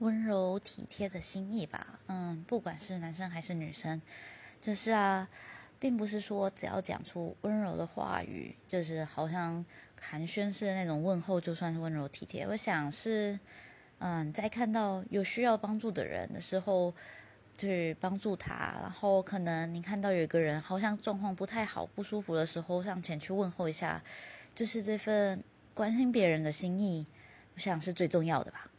温柔体贴的心意吧。嗯，不管是男生还是女生，就是啊，并不是说只要讲出温柔的话语，就是好像寒暄式的那种问候，就算是温柔体贴。我想是，嗯，在看到有需要帮助的人的时候，去帮助他。然后可能你看到有一个人好像状况不太好、不舒服的时候，上前去问候一下，就是这份关心别人的心意，我想是最重要的吧。